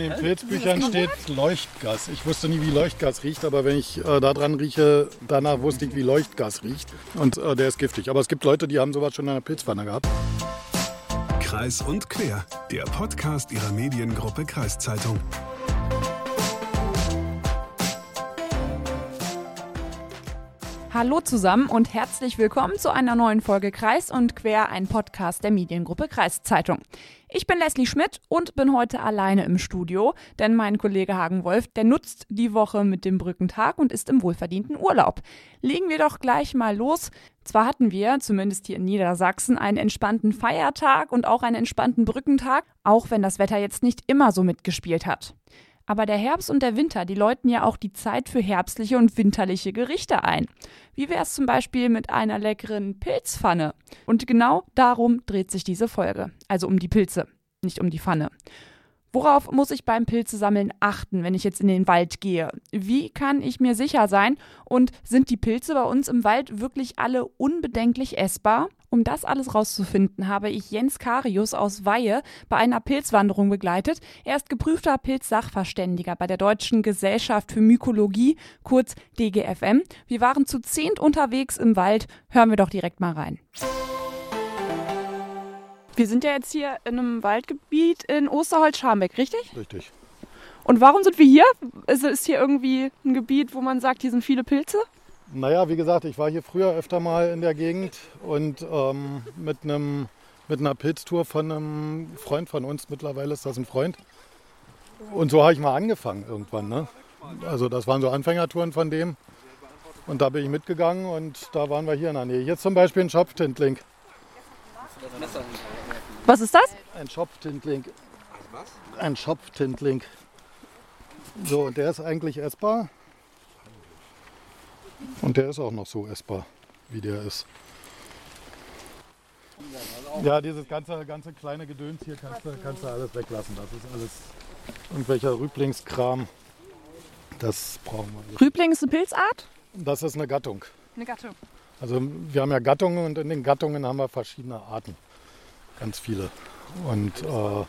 in den Pilzbüchern steht Leuchtgas. Ich wusste nie, wie Leuchtgas riecht, aber wenn ich äh, da dran rieche, danach wusste ich, wie Leuchtgas riecht. Und äh, der ist giftig. Aber es gibt Leute, die haben sowas schon in einer Pilzpfanne gehabt. Kreis und Quer, der Podcast ihrer Mediengruppe Kreiszeitung. Hallo zusammen und herzlich willkommen zu einer neuen Folge Kreis und Quer, ein Podcast der Mediengruppe Kreiszeitung. Ich bin Leslie Schmidt und bin heute alleine im Studio, denn mein Kollege Hagen Wolf, der nutzt die Woche mit dem Brückentag und ist im wohlverdienten Urlaub. Legen wir doch gleich mal los. Zwar hatten wir, zumindest hier in Niedersachsen, einen entspannten Feiertag und auch einen entspannten Brückentag, auch wenn das Wetter jetzt nicht immer so mitgespielt hat. Aber der Herbst und der Winter, die läuten ja auch die Zeit für herbstliche und winterliche Gerichte ein. Wie wäre es zum Beispiel mit einer leckeren Pilzpfanne? Und genau darum dreht sich diese Folge. Also um die Pilze, nicht um die Pfanne. Worauf muss ich beim Pilzesammeln achten, wenn ich jetzt in den Wald gehe? Wie kann ich mir sicher sein? Und sind die Pilze bei uns im Wald wirklich alle unbedenklich essbar? Um das alles rauszufinden, habe ich Jens Karius aus Weihe bei einer Pilzwanderung begleitet. Er ist geprüfter Pilzsachverständiger bei der Deutschen Gesellschaft für Mykologie, kurz DGFM. Wir waren zu zehnt unterwegs im Wald. Hören wir doch direkt mal rein. Wir sind ja jetzt hier in einem Waldgebiet in Osterholz-Scharmbeck, richtig? Richtig. Und warum sind wir hier? Ist, ist hier irgendwie ein Gebiet, wo man sagt, hier sind viele Pilze? Naja, wie gesagt, ich war hier früher öfter mal in der Gegend und ähm, mit, einem, mit einer Pilztour von einem Freund von uns, mittlerweile ist das ein Freund. Und so habe ich mal angefangen irgendwann. Ne? Also das waren so Anfängertouren von dem. Und da bin ich mitgegangen und da waren wir hier in der Nähe. Jetzt zum Beispiel ein Schopftintling. Was ist das? Ein Schopftintling. Ein Schopftintling. So, und der ist eigentlich essbar. Und der ist auch noch so essbar, wie der ist. Ja, dieses ganze, ganze kleine Gedöns hier kannst du, kannst du alles weglassen. Das ist alles irgendwelcher Rüblingskram. Das brauchen wir nicht. Rübling ist eine Pilzart? Das ist eine Gattung. Eine Gattung. Also wir haben ja Gattungen und in den Gattungen haben wir verschiedene Arten. Ganz viele. Und äh,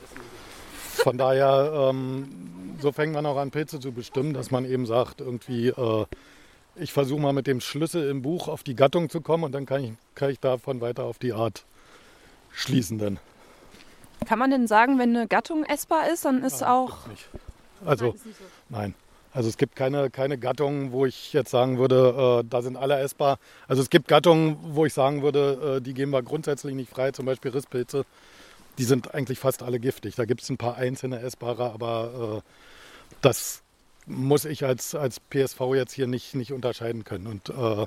von daher, ähm, so fängt man auch an, Pilze zu bestimmen, dass man eben sagt, irgendwie, äh, ich versuche mal mit dem Schlüssel im Buch auf die Gattung zu kommen und dann kann ich, kann ich davon weiter auf die Art schließen dann. Kann man denn sagen, wenn eine Gattung essbar ist, dann ist Nein, auch. Nicht. Also Nein, ist so. nein. Also es gibt keine, keine Gattungen, wo ich jetzt sagen würde, äh, da sind alle essbar. Also es gibt Gattungen, wo ich sagen würde, äh, die geben wir grundsätzlich nicht frei, zum Beispiel Risspilze. Die sind eigentlich fast alle giftig. Da gibt es ein paar einzelne essbare, aber äh, das muss ich als, als PSV jetzt hier nicht, nicht unterscheiden können. Und äh,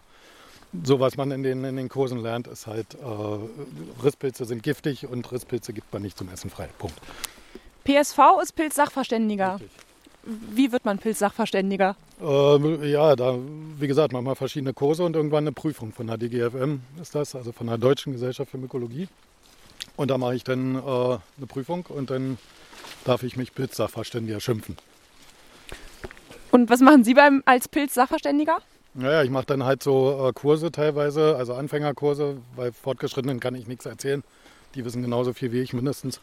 so was man in den, in den Kursen lernt, ist halt, äh, Risspilze sind giftig und Risspilze gibt man nicht zum Essen frei. Punkt. PSV ist Pilzsachverständiger. Richtig. Wie wird man Pilzsachverständiger? Äh, ja, da, wie gesagt, manchmal verschiedene Kurse und irgendwann eine Prüfung von der DGFM ist das, also von der Deutschen Gesellschaft für Mykologie. Und da mache ich dann äh, eine Prüfung und dann darf ich mich Pilzsachverständiger schimpfen. Und was machen Sie beim, als Pilzsachverständiger? Naja, ich mache dann halt so äh, Kurse teilweise, also Anfängerkurse, weil Fortgeschrittenen kann ich nichts erzählen. Die wissen genauso viel wie ich mindestens.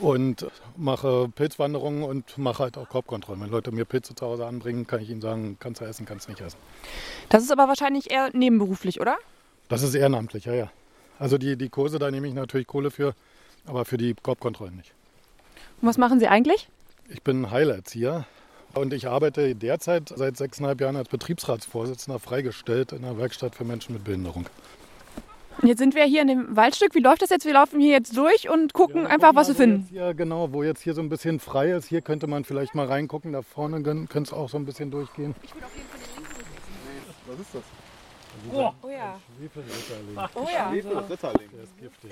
Und mache Pilzwanderungen und mache halt auch Korbkontrollen. Wenn Leute mir Pilze zu Hause anbringen, kann ich ihnen sagen, kannst du essen, kannst du nicht essen. Das ist aber wahrscheinlich eher nebenberuflich, oder? Das ist ehrenamtlich, ja, ja. Also die, die Kurse, da nehme ich natürlich Kohle für, aber für die Korbkontrollen nicht. Und was machen Sie eigentlich? Ich bin Heilerzieher und ich arbeite derzeit seit sechseinhalb Jahren als Betriebsratsvorsitzender freigestellt in einer Werkstatt für Menschen mit Behinderung. Jetzt sind wir hier in dem Waldstück. Wie läuft das jetzt? Wir laufen hier jetzt durch und gucken einfach, was wir finden. Hier, genau, wo jetzt hier so ein bisschen frei ist, hier könnte man vielleicht mal reingucken. Da vorne könnte es auch so ein bisschen durchgehen. Was ist das? Oh ja. Schwefelritterling. Oh ja. Ritterling. Der ist giftig.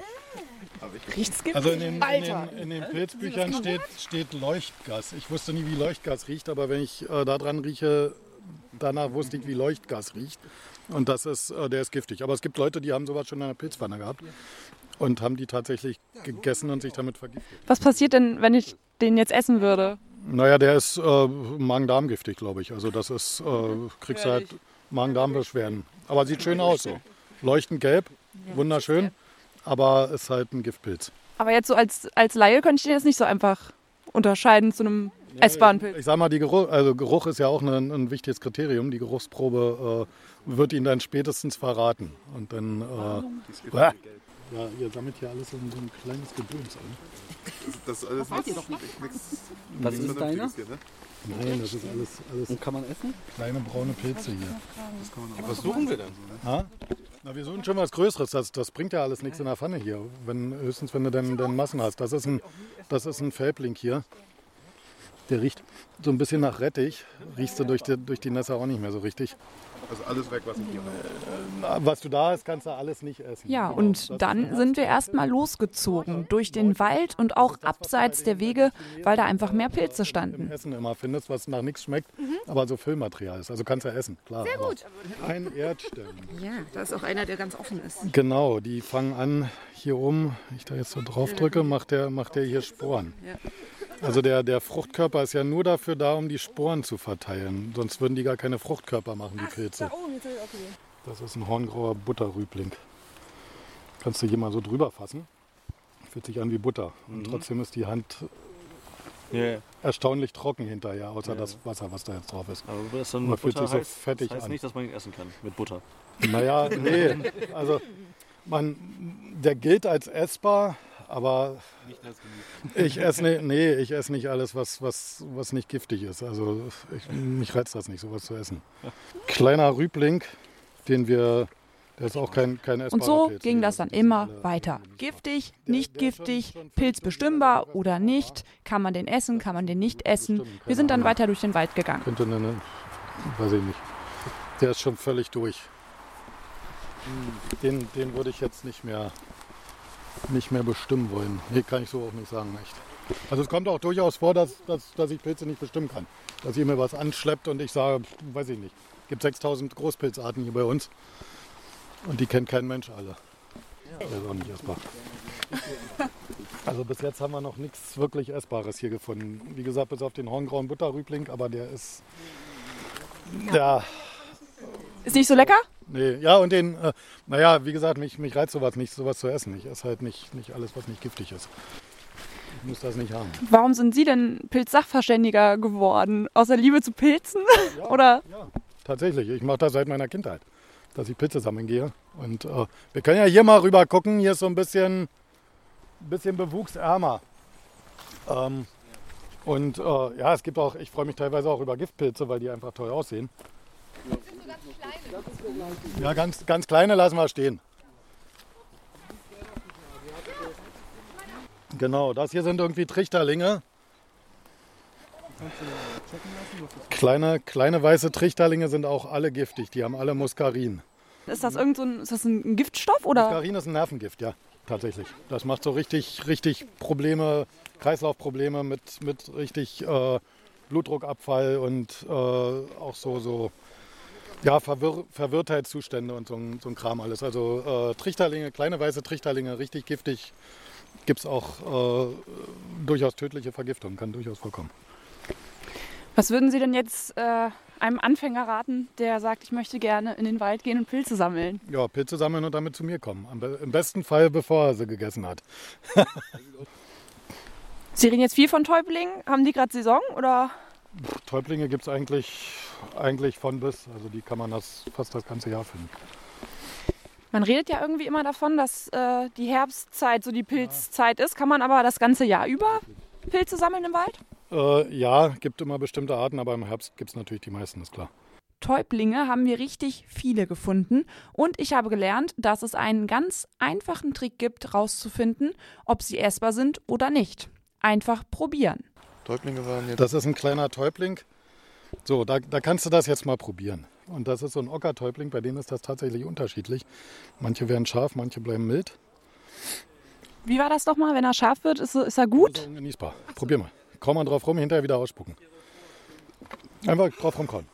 Riecht's giftig? Also in den, in den, in den Pilzbüchern steht, steht Leuchtgas. Ich wusste nie, wie Leuchtgas riecht, aber wenn ich äh, da dran rieche, danach wusste ich, wie Leuchtgas riecht. Und das ist, äh, der ist giftig. Aber es gibt Leute, die haben sowas schon in einer Pilzpfanne gehabt und haben die tatsächlich gegessen und sich damit vergiftet. Was passiert denn, wenn ich den jetzt essen würde? Naja, der ist äh, Magen-Darm-giftig, glaube ich. Also das ist, äh, kriegst du halt Magen-Darm-Beschwerden. Aber sieht schön aus so. Leuchtend gelb, wunderschön, aber ist halt ein Giftpilz. Aber jetzt so als, als Laie könnte ich den jetzt nicht so einfach unterscheiden zu einem essbaren Pilz? Ich sag mal, die Geruch, also Geruch ist ja auch ein, ein wichtiges Kriterium. Die Geruchsprobe äh, wird ihn dann spätestens verraten. Und dann. Äh, ja, ihr sammelt hier alles in so ein kleines Gedöns an. Das ist alles nichts, nichts Was ist deiner? Hier, ne? Nein, das ist alles, alles Und kann man essen? kleine braune Pilze hier. Was suchen wir denn? Ha? Na, wir suchen schon was Größeres. Das, das bringt ja alles nichts in der Pfanne hier. Wenn, höchstens, wenn du dann, dann Massen hast. Das ist, ein, das ist ein Fälbling hier. Der riecht so ein bisschen nach Rettich. Riechst du durch die, durch die Nässe auch nicht mehr so richtig. Also alles weg, was ich hier habe. Na, Was du da hast, kannst du alles nicht essen. Ja, Genau. und Das- dann sind wir erstmal losgezogen durch den Wald und auch abseits der Wege, weil da einfach mehr Pilze im standen. Essen immer findest, was nach nichts schmeckt, aber so Füllmaterial ist. Also kannst du essen, klar. Sehr gut. Ein Erdstern. Ja, da ist auch einer, der ganz offen ist. Genau, die fangen an hier oben, wenn ich da jetzt so drauf drücke, macht der, macht der hier Sporen. Also der, der Fruchtkörper ist ja nur dafür da, um die Sporen zu verteilen. Sonst würden die gar keine Fruchtkörper machen, die Pilze. Das ist ein horngrauer Butterrübling. Kannst du hier mal so drüber fassen. Fühlt sich an wie Butter. Und trotzdem ist die Hand Ja, erstaunlich trocken hinterher, außer das Wasser, was da jetzt drauf ist. aber das dann Man fühlt Butter sich so heißt, fettig das heißt an. nicht, dass man ihn essen kann mit Butter. Naja, nee, also man, der gilt als essbar, aber ich esse nicht, nee, ich esse nicht alles, was, was, was nicht giftig ist. Also ich, mich reizt das nicht, sowas zu essen. Kleiner Rübling, den wir, der ist auch kein, kein essbarer Und so Pilz. ging das dann immer weiter. Giftig, nicht giftig, pilzbestimmbar oder nicht. Kann man den essen, kann man den nicht essen. Wir sind dann weiter durch den Wald gegangen. Könnte eine, weiß ich nicht. Der ist schon völlig durch. Den, den würde ich jetzt nicht mehr, nicht mehr bestimmen wollen. Nee, kann ich so auch nicht sagen, echt. Also es kommt auch durchaus vor, dass, dass, dass ich Pilze nicht bestimmen kann. Dass ihr mir was anschleppt und ich sage, weiß ich nicht. Es gibt 6000 Großpilzarten hier bei uns. Und die kennt kein Mensch alle. Der ist auch nicht essbar. Also bis jetzt haben wir noch nichts wirklich Essbares hier gefunden. Wie gesagt, bis auf den horngrauen Butterrübling, aber der ist. Ja, Ist nicht so lecker? Nee. Ja, und den, äh, naja, wie gesagt, mich, mich reizt sowas nicht, sowas zu essen. Ich esse halt nicht, nicht alles, was nicht giftig ist. Ich muss das nicht haben. Warum sind Sie denn Pilzsachverständiger geworden? Außer Liebe zu Pilzen? Oder? Ja, tatsächlich. Ich mache das seit meiner Kindheit, dass ich Pilze sammeln gehe. Und äh, wir können ja hier mal rüber gucken. Hier ist so ein bisschen, bisschen bewuchsärmer. Ähm, und äh, ja, es gibt auch, ich freue mich teilweise auch über Giftpilze, weil die einfach toll aussehen. Ja, ganz, ganz kleine lassen wir stehen. Genau, das hier sind irgendwie Trichterlinge. Kleine, kleine weiße Trichterlinge sind auch alle giftig. Die haben alle Muskarin. Ist das irgend so ein, ist das ein Giftstoff? Oder? Muskarin ist ein Nervengift, ja, tatsächlich. Das macht so richtig, richtig Probleme, Kreislaufprobleme mit, mit richtig äh, Blutdruckabfall und äh, auch so, so ja, Verwirr Verwirrtheitszustände und so, ein- so ein Kram alles. Also äh, Trichterlinge, kleine weiße Trichterlinge, richtig giftig. Gibt es auch äh, durchaus tödliche Vergiftungen, kann durchaus vorkommen. Was würden Sie denn jetzt äh, einem Anfänger raten, der sagt, ich möchte gerne in den Wald gehen und Pilze sammeln? Ja, Pilze sammeln und damit zu mir kommen. Be Im besten Fall, bevor er sie gegessen hat. Sie reden jetzt viel von Täublingen. Haben die gerade Saison oder? Täublinge gibt es eigentlich, eigentlich von bis. Also die kann man das fast das ganze Jahr finden. Man redet ja irgendwie immer davon, dass äh, die Herbstzeit so die Pilzzeit ist. Kann man aber das ganze Jahr über Pilze sammeln im Wald? Äh, ja, gibt immer bestimmte Arten, aber im Herbst gibt es natürlich die meisten, ist klar. Täublinge haben wir richtig viele gefunden und ich habe gelernt, dass es einen ganz einfachen Trick gibt, herauszufinden, ob sie essbar sind oder nicht. Einfach probieren. Täublinge waren jetzt. Das ist ein kleiner Täubling. So, da, da kannst du das jetzt mal probieren. Und das ist so ein Ockertäubling, bei denen ist das tatsächlich unterschiedlich. Manche werden scharf, manche bleiben mild. Wie war das nochmal? Wenn er scharf wird, ist, ist er gut? Ist ungenießbar. Probier mal. Kaum mal drauf rum, hinterher wieder ausspucken. Einfach drauf rumkauen.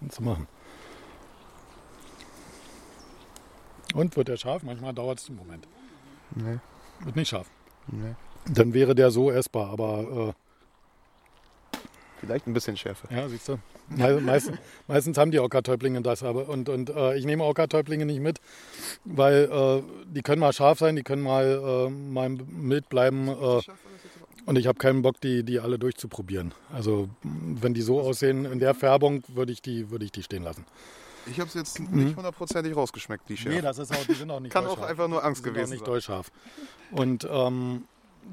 Kannst du machen. Und wird der scharf? Manchmal dauert es einen Moment. Nee. Wird nicht scharf. Nee. Dann wäre der so essbar, aber Vielleicht ein bisschen schärfer. äh, ja, siehst du. Me- Meistens, meistens haben die Ockertäublinge das aber. Und, und äh, ich nehme Ockertäublinge nicht mit, weil äh, die können mal scharf sein, die können mal, äh, mal mild bleiben. Äh, Und ich habe keinen Bock, die, die alle durchzuprobieren. Also wenn die so aussehen in der Färbung, würde ich, die, würde ich die stehen lassen. Ich habe es jetzt nicht hundertprozentig rausgeschmeckt, die Schärfe. Nee, das ist auch, die sind auch nicht Kann auch einfach nur Angst Die sind gewesen auch nicht sein. Und ähm,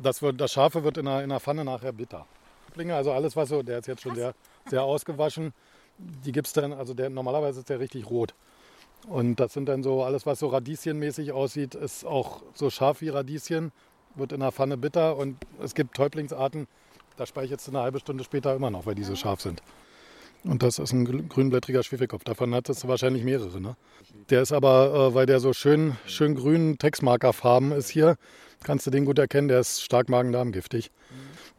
das, wird, das Scharfe wird in der, in der Pfanne nachher bitter. Klinge, also alles, was so, der ist jetzt schon sehr, sehr ausgewaschen, die gibt es dann, also der, normalerweise ist der richtig rot. Und das sind dann so, alles, was so radieschenmäßig aussieht, ist auch so scharf wie Radieschen, wird in der Pfanne bitter und es gibt Täublingsarten, da speichert es eine halbe Stunde später immer noch, weil die so scharf sind. Und das ist ein grün- grünblättriger Schwefelkopf. Davon hat es wahrscheinlich mehrere. Ne? Der ist aber, äh, weil der so schön, schön grün Textmarkerfarben ist hier, kannst du den gut erkennen, der ist stark magen-darm-giftig.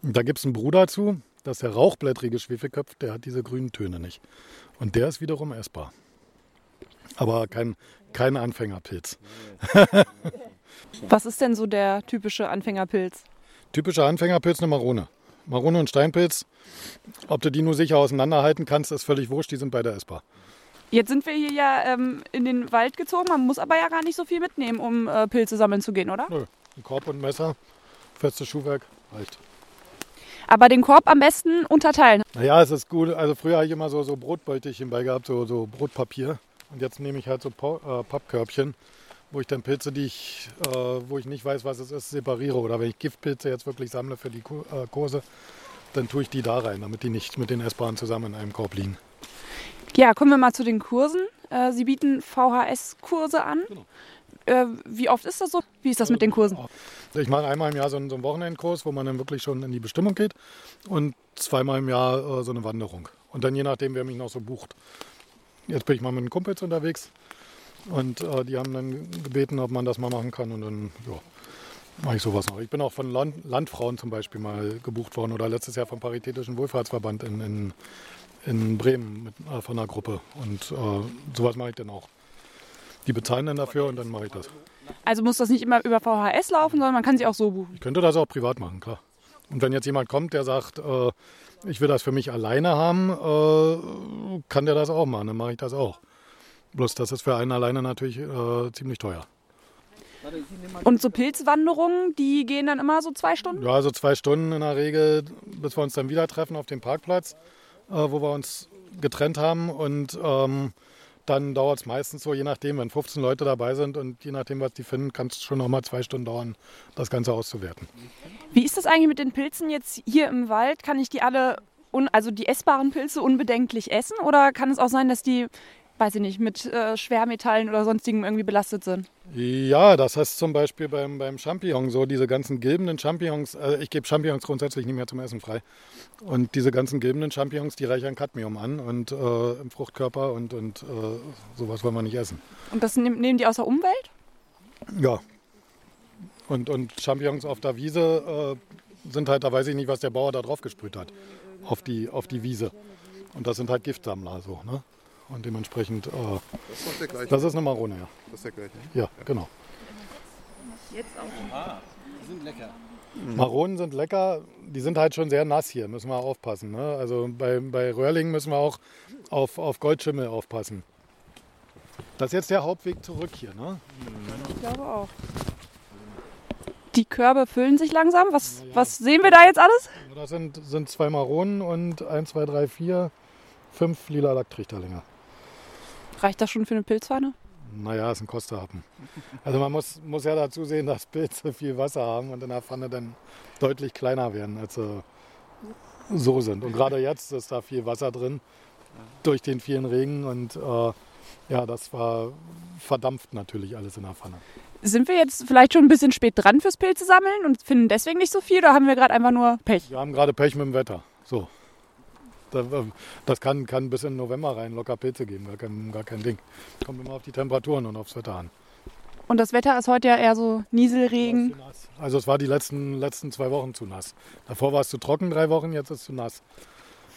Und Da gibt es einen Bruder zu, das ist der rauchblättrige Schwefelkopf, der hat diese grünen Töne nicht. Und der ist wiederum essbar. Aber kein, kein Anfängerpilz. Was ist denn so der typische Anfängerpilz? Typischer Anfängerpilz eine Marone. Marone und Steinpilz, ob du die nur sicher auseinanderhalten kannst, ist völlig wurscht, die sind beide essbar. Jetzt sind wir hier ja ähm, in den Wald gezogen. Man muss aber ja gar nicht so viel mitnehmen, um äh, Pilze sammeln zu gehen, oder? Nö, ein Korb und ein Messer, festes Schuhwerk, reicht. Aber den Korb am besten unterteilen. Naja, es ist gut. Also früher habe ich immer so, so Brotbeutelchen bei gehabt, so, so Brotpapier. Und jetzt nehme ich halt so Pa- äh, Pappkörbchen, wo ich dann Pilze, die ich, äh, wo ich nicht weiß, was es ist, separiere. Oder wenn ich Giftpilze jetzt wirklich sammle für die äh, Kurse, dann tue ich die da rein, damit die nicht mit den Essbaren zusammen in einem Korb liegen. Ja, kommen wir mal zu den Kursen. Äh, Sie bieten VHS-Kurse an. Genau. Äh, wie oft ist das so? Wie ist das mit den Kursen? Ich mache einmal im Jahr so einen, so einen Wochenendkurs, wo man dann wirklich schon in die Bestimmung geht. Und zweimal im Jahr äh, so eine Wanderung. Und dann je nachdem, wer mich noch so bucht. Jetzt bin ich mal mit den Kumpels unterwegs. Und äh, die haben dann gebeten, ob man das mal machen kann. Und dann ja, mache ich sowas noch. Ich bin auch von Land Landfrauen zum Beispiel mal gebucht worden. Oder letztes Jahr vom Paritätischen Wohlfahrtsverband in, in, in Bremen mit, äh, von einer Gruppe. Und äh, sowas mache ich dann auch. Die bezahlen dann dafür und dann mache ich das. Also muss das nicht immer über VHS laufen, sondern man kann sie auch so buchen. Ich könnte das auch privat machen, klar. Und wenn jetzt jemand kommt, der sagt, äh, ich will das für mich alleine haben, äh, kann der das auch machen, dann mache ich das auch. Bloß das ist für einen alleine natürlich äh, ziemlich teuer. Und so Pilzwanderungen, die gehen dann immer so zwei Stunden? Ja, also zwei Stunden in der Regel, bis wir uns dann wieder treffen auf dem Parkplatz, äh, wo wir uns getrennt haben. Und ähm, dann dauert es meistens so, je nachdem, wenn 15 Leute dabei sind und je nachdem, was die finden, kann es schon noch mal zwei Stunden dauern, das Ganze auszuwerten. Wie ist das eigentlich mit den Pilzen jetzt hier im Wald? Kann ich die alle, also die essbaren Pilze unbedenklich essen? Oder kann es auch sein, dass die, weiß ich nicht, mit äh, Schwermetallen oder sonstigem irgendwie belastet sind? Ja, das heißt zum Beispiel beim, beim Champignon so, diese ganzen gilbenden Champignons, äh, ich gebe Champignons grundsätzlich nicht mehr zum Essen frei. Und diese ganzen gilbenden Champignons, die reichern Cadmium an und äh, im Fruchtkörper und, und äh, sowas wollen wir nicht essen. Und das nehm, nehmen die aus der Umwelt? Ja. Und, und Champignons auf der Wiese äh, sind halt, da weiß ich nicht, was der Bauer da drauf gesprüht hat, auf die, auf die Wiese. Und das sind halt Giftsammler so, ne? Und dementsprechend, äh, Das ist der gleiche. das ist eine Marone, ja. Das ist der gleiche. Ja, genau. Die sind lecker. Maronen sind lecker, die sind halt schon sehr nass hier, müssen wir aufpassen. Ne? Also bei, bei Röhrlingen müssen wir auch auf, auf Goldschimmel aufpassen. Das ist jetzt der Hauptweg zurück hier. Ne? Ich glaube auch. Die Körbe füllen sich langsam. Was, was sehen wir da jetzt alles? Das sind, sind zwei Maronen und 1, 2, 3, 4, 5 lila Lacktrichterlinge. Reicht das schon für eine Pilzpfanne? Naja, ist ein Kosterhappen. Also man muss, muss ja dazu sehen, dass Pilze viel Wasser haben und in der Pfanne dann deutlich kleiner werden, als sie so sind. Und gerade jetzt ist da viel Wasser drin durch den vielen Regen und äh, ja, das war verdampft natürlich alles in der Pfanne. Sind wir jetzt vielleicht schon ein bisschen spät dran fürs Pilze sammeln und finden deswegen nicht so viel oder haben wir gerade einfach nur Pech? Wir haben gerade Pech mit dem Wetter. So. Da- Das kann, kann bis in November rein locker Pilze geben, gar kein, gar kein Ding. Kommt immer auf die Temperaturen und aufs Wetter an. Und das Wetter ist heute ja eher so Nieselregen. Also es war die letzten, letzten zwei Wochen zu nass. Davor war es zu trocken, drei Wochen, jetzt ist es zu nass.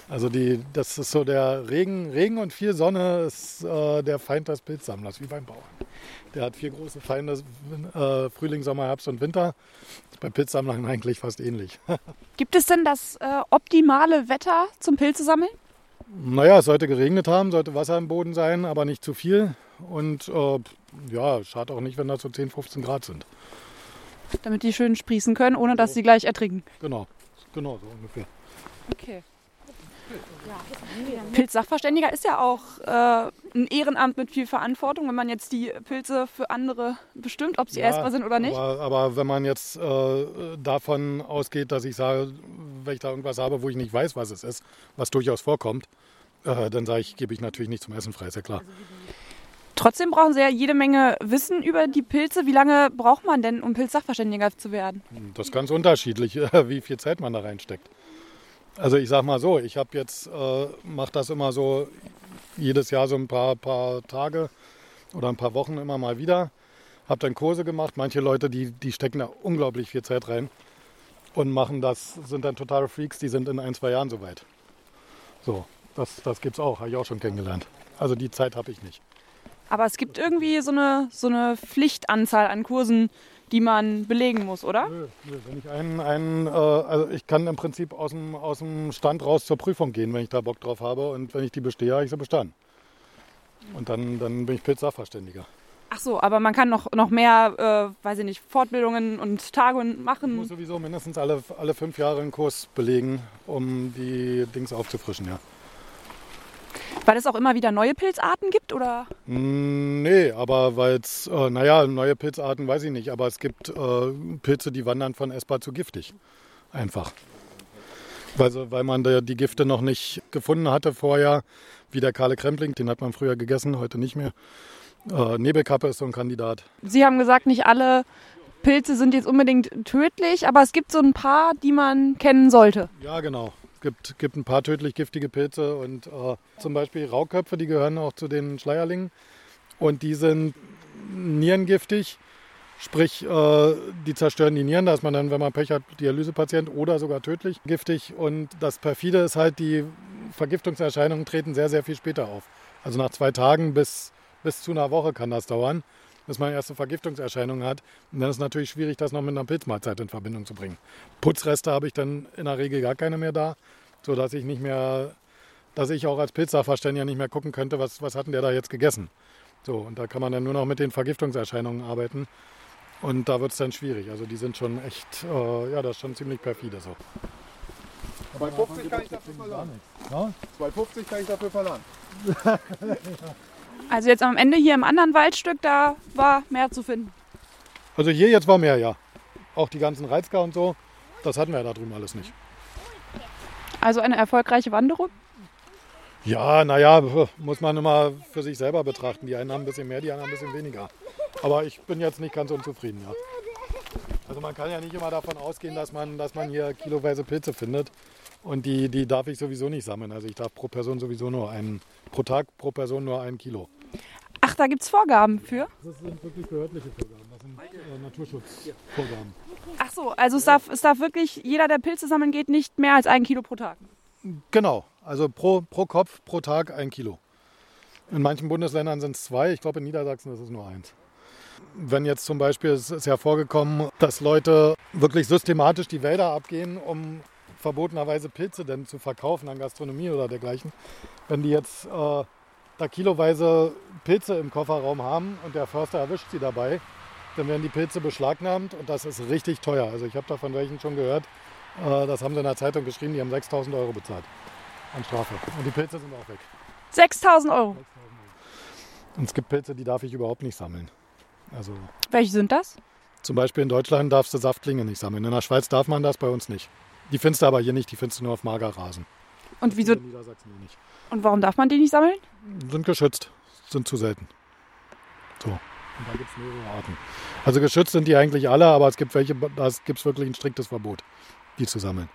Also die, das ist so der Regen, Regen und viel Sonne ist äh, der Feind des Pilzsammlers, wie beim Bauern. Der hat vier große Feinde, äh, Frühling, Sommer, Herbst und Winter. Ist bei Pilzsammlern eigentlich fast ähnlich. Gibt es denn das äh, optimale Wetter zum Pilze sammeln? naja, es sollte geregnet haben, sollte Wasser im Boden sein, aber nicht zu viel. Und äh, ja, schadet auch nicht, wenn das so 10, 15 Grad sind. Damit die schön sprießen können, ohne dass sie gleich ertrinken. Genau. Genau, so ungefähr. Okay. Pilzsachverständiger ist ja auch äh, ein Ehrenamt mit viel Verantwortung, wenn man jetzt die Pilze für andere bestimmt, ob sie Ja, essbar sind oder nicht. Aber, aber wenn man jetzt äh, davon ausgeht, dass ich sage, wenn ich da irgendwas habe, wo ich nicht weiß, was es ist, was durchaus vorkommt, äh, dann sage ich, gebe ich natürlich nicht zum Essen frei, ist ja klar. Trotzdem brauchen sie ja jede Menge Wissen über die Pilze. Wie lange braucht man denn, um Pilzsachverständiger zu werden? Das ist ganz unterschiedlich, wie viel Zeit man da reinsteckt. Also ich sage mal so, ich habe jetzt, äh, mache das immer so jedes Jahr so ein paar, paar Tage oder ein paar Wochen immer mal wieder. Habe dann Kurse gemacht. Manche Leute, die, die stecken da unglaublich viel Zeit rein und machen das, sind dann totale Freaks, die sind in ein, zwei Jahren soweit. So, das, das gibt es auch, habe ich auch schon kennengelernt. Also die Zeit habe ich nicht. Aber es gibt irgendwie so eine, so eine Pflichtanzahl an Kursen, die man belegen muss, oder? Nö, nö, Wenn ich einen, einen äh, also ich kann im Prinzip aus dem, aus dem Stand raus zur Prüfung gehen, wenn ich da Bock drauf habe. Und wenn ich die bestehe, habe ich sie bestanden. Und dann, dann bin ich Pilzsachverständiger. Ach so, aber man kann noch, noch mehr, äh, weiß ich nicht, Fortbildungen und Tagungen Ich muss machen. sowieso mindestens alle, alle fünf Jahre einen Kurs belegen, um die Dings aufzufrischen, ja. Weil es auch immer wieder neue Pilzarten gibt, oder? Mm, Nee, aber weil es, äh, naja, neue Pilzarten weiß ich nicht, aber es gibt äh, Pilze, die wandern von essbar zu giftig. Einfach. Weil, so- weil man da die Gifte noch nicht gefunden hatte vorher, wie der kahle Krempling, den hat man früher gegessen, heute nicht mehr. Äh, Nebelkappe ist so ein Kandidat. Sie haben gesagt, nicht alle Pilze sind jetzt unbedingt tödlich, aber es gibt so ein paar, die man kennen sollte. Ja, genau. Gibt, gibt ein paar tödlich giftige Pilze und äh, zum Beispiel Rauköpfe, die gehören auch zu den Schleierlingen. Und die sind nierengiftig, sprich, äh, die zerstören die Nieren. Da ist man dann, wenn man Pech hat, Dialysepatient oder sogar tödlich giftig. Und das perfide ist halt, die Vergiftungserscheinungen treten sehr, sehr viel später auf. Also nach zwei Tagen bis, bis zu einer Woche kann das dauern, bis man erste Vergiftungserscheinungen hat. Und dann ist es natürlich schwierig, das noch mit einer Pilzmahlzeit in Verbindung zu bringen. Putzreste habe ich dann in der Regel gar keine mehr da, sodass ich nicht mehr, dass ich auch als Pilzsachverständiger nicht mehr gucken könnte, was, was hat denn der da jetzt gegessen. So, und da kann man dann nur noch mit den Vergiftungserscheinungen arbeiten. Und da wird es dann schwierig. Also die sind schon echt, äh, ja, das ist schon ziemlich perfide so. 2,50 kann ich dafür verlangen. Ja? 2,50 kann ich dafür verlangen. Also jetzt am Ende hier im anderen Waldstück, da war mehr zu finden. Also hier jetzt war mehr, ja. Auch die ganzen Reizker und so, das hatten wir ja da drüben alles nicht. Also eine erfolgreiche Wanderung. Ja, naja, muss man immer für sich selber betrachten. Die einen haben ein bisschen mehr, die anderen ein bisschen weniger. Aber ich bin jetzt nicht ganz unzufrieden, ja. Also man kann ja nicht immer davon ausgehen, dass man, dass man hier kiloweise Pilze findet. Und die, die darf ich sowieso nicht sammeln. Also ich darf pro Person sowieso nur einen, pro Tag pro Person nur ein Kilo. Ach, da gibt es Vorgaben für. Das sind wirklich behördliche Vorgaben. Das sind äh, Naturschutzvorgaben. Ach so, also es darf, es darf wirklich, jeder, der Pilze sammeln geht, nicht mehr als ein Kilo pro Tag. Genau, also pro, pro Kopf pro Tag ein Kilo. In manchen Bundesländern sind es zwei, ich glaube in Niedersachsen ist es nur eins. Wenn jetzt zum Beispiel, es ist ja vorgekommen, dass Leute wirklich systematisch die Wälder abgehen, um verbotenerweise Pilze denn zu verkaufen an Gastronomie oder dergleichen. Wenn die jetzt äh, da kiloweise Pilze im Kofferraum haben und der Förster erwischt sie dabei, dann werden die Pilze beschlagnahmt und das ist richtig teuer. Also ich habe da von welchen schon gehört, äh, das haben sie in der Zeitung geschrieben, die haben 6000 Euro bezahlt an Strafe. Und die Pilze sind auch weg. 6000 Euro. Und es gibt Pilze, die darf ich überhaupt nicht sammeln. Also Welche sind das? zum Beispiel in Deutschland darfst du Saftlinge nicht sammeln. In der Schweiz darf man das, bei uns nicht. Die findest du aber hier nicht, die findest du nur auf Magerrasen. Und wieso In Niedersachsen eh nicht. und warum darf man die nicht sammeln? Sind geschützt, sind zu selten. So. Und da gibt es mehrere Arten. Also geschützt sind die eigentlich alle, aber es gibt welche, da gibt es wirklich ein striktes Verbot, die zu sammeln.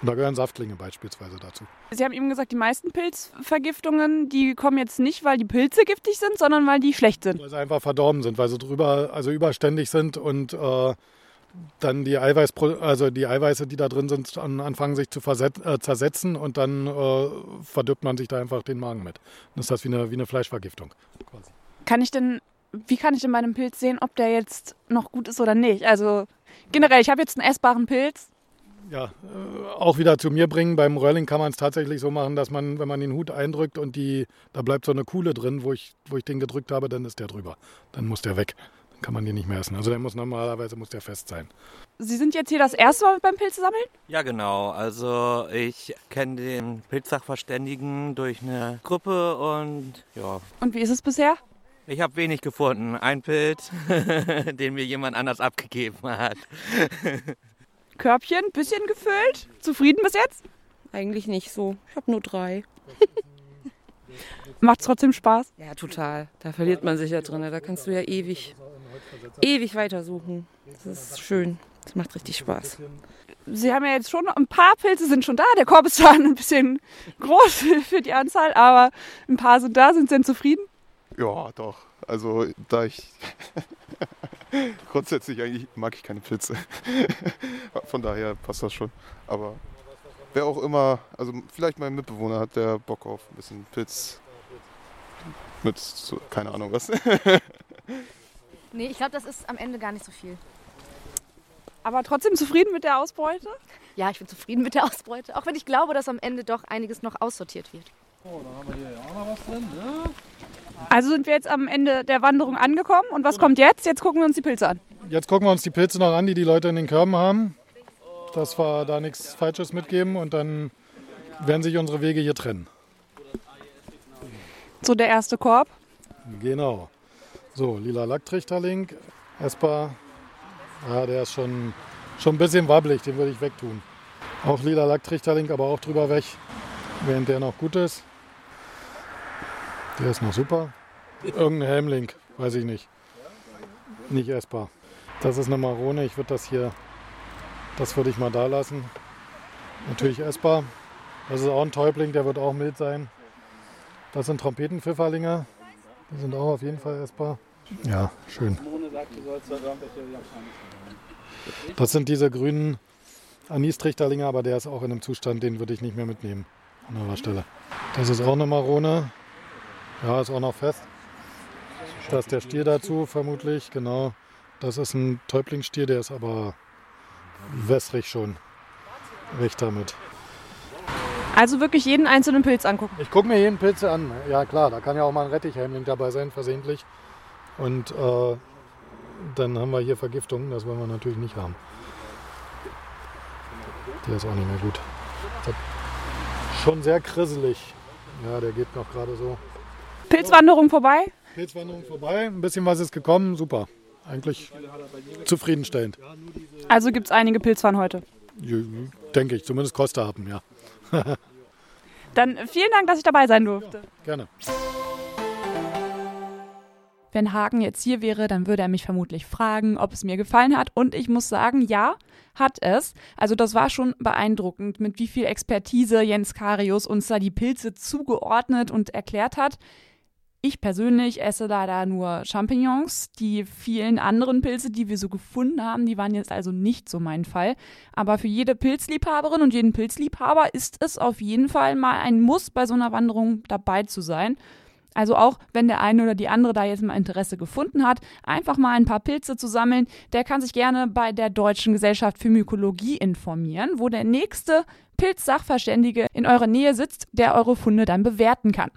Und da gehören Saftlinge beispielsweise dazu. Sie haben eben gesagt, die meisten Pilzvergiftungen, die kommen jetzt nicht, weil die Pilze giftig sind, sondern weil die schlecht sind. Weil sie einfach verdorben sind, weil sie drüber, also überständig sind und äh, dann die Eiweiß, also die Eiweiße, die da drin sind, an, anfangen sich zu äh, zersetzen und dann äh, verdirbt man sich da einfach den Magen mit. Dann ist das wie eine, wie eine Fleischvergiftung. Kann ich denn, wie kann ich denn bei einem Pilz sehen, ob der jetzt noch gut ist oder nicht? Also generell, ich habe jetzt einen essbaren Pilz. Ja, äh, auch wieder zu mir bringen. Beim Röhrling kann man es tatsächlich so machen, dass man, wenn man den Hut eindrückt und die, da bleibt so eine Kuhle drin, wo ich, wo ich den gedrückt habe, dann ist der drüber. Dann muss der weg. Kann man den nicht mehr essen. Also der muss normalerweise muss der fest sein. Sie sind jetzt hier das erste Mal beim Pilze sammeln? Ja, genau. Also ich kenne den Pilzsachverständigen durch eine Gruppe und ja, Und wie ist es bisher? ich habe wenig gefunden. Ein Pilz, den mir jemand anders abgegeben hat. Körbchen, bisschen gefüllt. Zufrieden bis jetzt? Eigentlich nicht so. Ich habe nur drei. Macht trotzdem Spaß. Ja, total. Da verliert man sich ja drin. Da kannst du ja ewig, ewig weitersuchen. Das ist schön. Das macht richtig Spaß. Sie haben ja jetzt schon ein paar Pilze sind schon da. Der Korb ist zwar ein bisschen groß für, die Anzahl, aber ein paar sind da. Sind Sie denn zufrieden? Ja, doch. Also, da ich grundsätzlich eigentlich mag ich keine Pilze. Von daher passt das schon. Aber wer auch immer, also vielleicht mein Mitbewohner hat der Bock auf ein bisschen Pilz mit, so, keine Ahnung was. Nee, ich glaube, das ist am Ende gar nicht so viel. Aber trotzdem zufrieden mit der Ausbeute? Ja, ich bin zufrieden mit der Ausbeute, auch wenn ich glaube, dass am Ende doch einiges noch aussortiert wird. Also sind wir jetzt am Ende der Wanderung angekommen. Und was kommt jetzt? Jetzt gucken wir uns die Pilze an. Jetzt gucken wir uns die Pilze noch an, die die Leute in den Körben haben, dass wir da nichts Falsches mitgeben und dann werden sich unsere Wege hier trennen. So der erste Korb. Genau. So, lila Lacktrichterling, essbar. Ja, der ist schon, schon ein bisschen wabbelig, den würde ich wegtun. Auch lila Lacktrichterling, aber auch drüber weg, während der noch gut ist. Der ist noch super. Irgendein Helmling, weiß ich nicht. Nicht essbar. Das ist eine Marone, ich würde das hier, das würde ich mal da lassen. Natürlich essbar. Das ist auch ein Täubling, der wird auch mild sein. Das sind Trompetenpfifferlinge. Die sind auch auf jeden Fall essbar. Ja, schön. Das sind diese grünen Anistrichterlinge, aber der ist auch in einem Zustand, den würde ich nicht mehr mitnehmen an eurer Stelle. Das ist auch eine Marone. Ja, ist auch noch fest. Da ist der Stier dazu, vermutlich, genau. Das ist ein Täublingsstier, der ist aber wässrig schon. Recht damit. Also wirklich jeden einzelnen Pilz angucken. Ich gucke mir jeden Pilz an. Ja klar, da kann ja auch mal ein Rettichhelmling dabei sein, versehentlich. Und äh, dann haben wir hier Vergiftung, das wollen wir natürlich nicht haben. Der ist auch nicht mehr gut. Schon sehr krisselig. Ja, der geht noch gerade so. Pilzwanderung vorbei. Pilzwanderung vorbei, ein bisschen was ist gekommen, super. Eigentlich zufriedenstellend, Also gibt es einige Pilzfahren heute. denke ich. Zumindest Koste haben, ja. Dann vielen Dank, dass ich dabei sein durfte. Gerne. Wenn Hagen jetzt hier wäre, dann würde er mich vermutlich fragen, ob es mir gefallen hat. Und ich muss sagen, ja, hat es. Also das war schon beeindruckend, mit wie viel Expertise Jens Karius uns da die Pilze zugeordnet und erklärt hat. Ich persönlich esse leider nur Champignons. Die vielen anderen Pilze, die wir so gefunden haben, die waren jetzt also nicht so mein Fall. Aber für jede Pilzliebhaberin und jeden Pilzliebhaber ist es auf jeden Fall mal ein Muss, bei so einer Wanderung dabei zu sein. Also auch wenn der eine oder die andere da jetzt mal Interesse gefunden hat, einfach mal ein paar Pilze zu sammeln, der kann sich gerne bei der Deutschen Gesellschaft für Mykologie informieren, wo der nächste Pilzsachverständige in eurer Nähe sitzt, der eure Funde dann bewerten kann.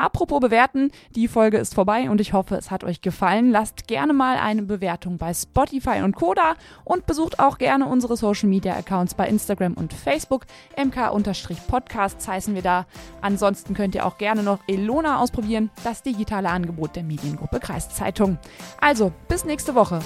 Apropos bewerten, die Folge ist vorbei und ich hoffe, es hat euch gefallen. Lasst gerne mal eine Bewertung bei Spotify und Koda und besucht auch gerne unsere Social Media Accounts bei Instagram und Facebook. MK-Podcasts heißen wir da. Ansonsten könnt ihr auch gerne noch Elona ausprobieren, das digitale Angebot der Mediengruppe Kreiszeitung. Also, bis nächste Woche.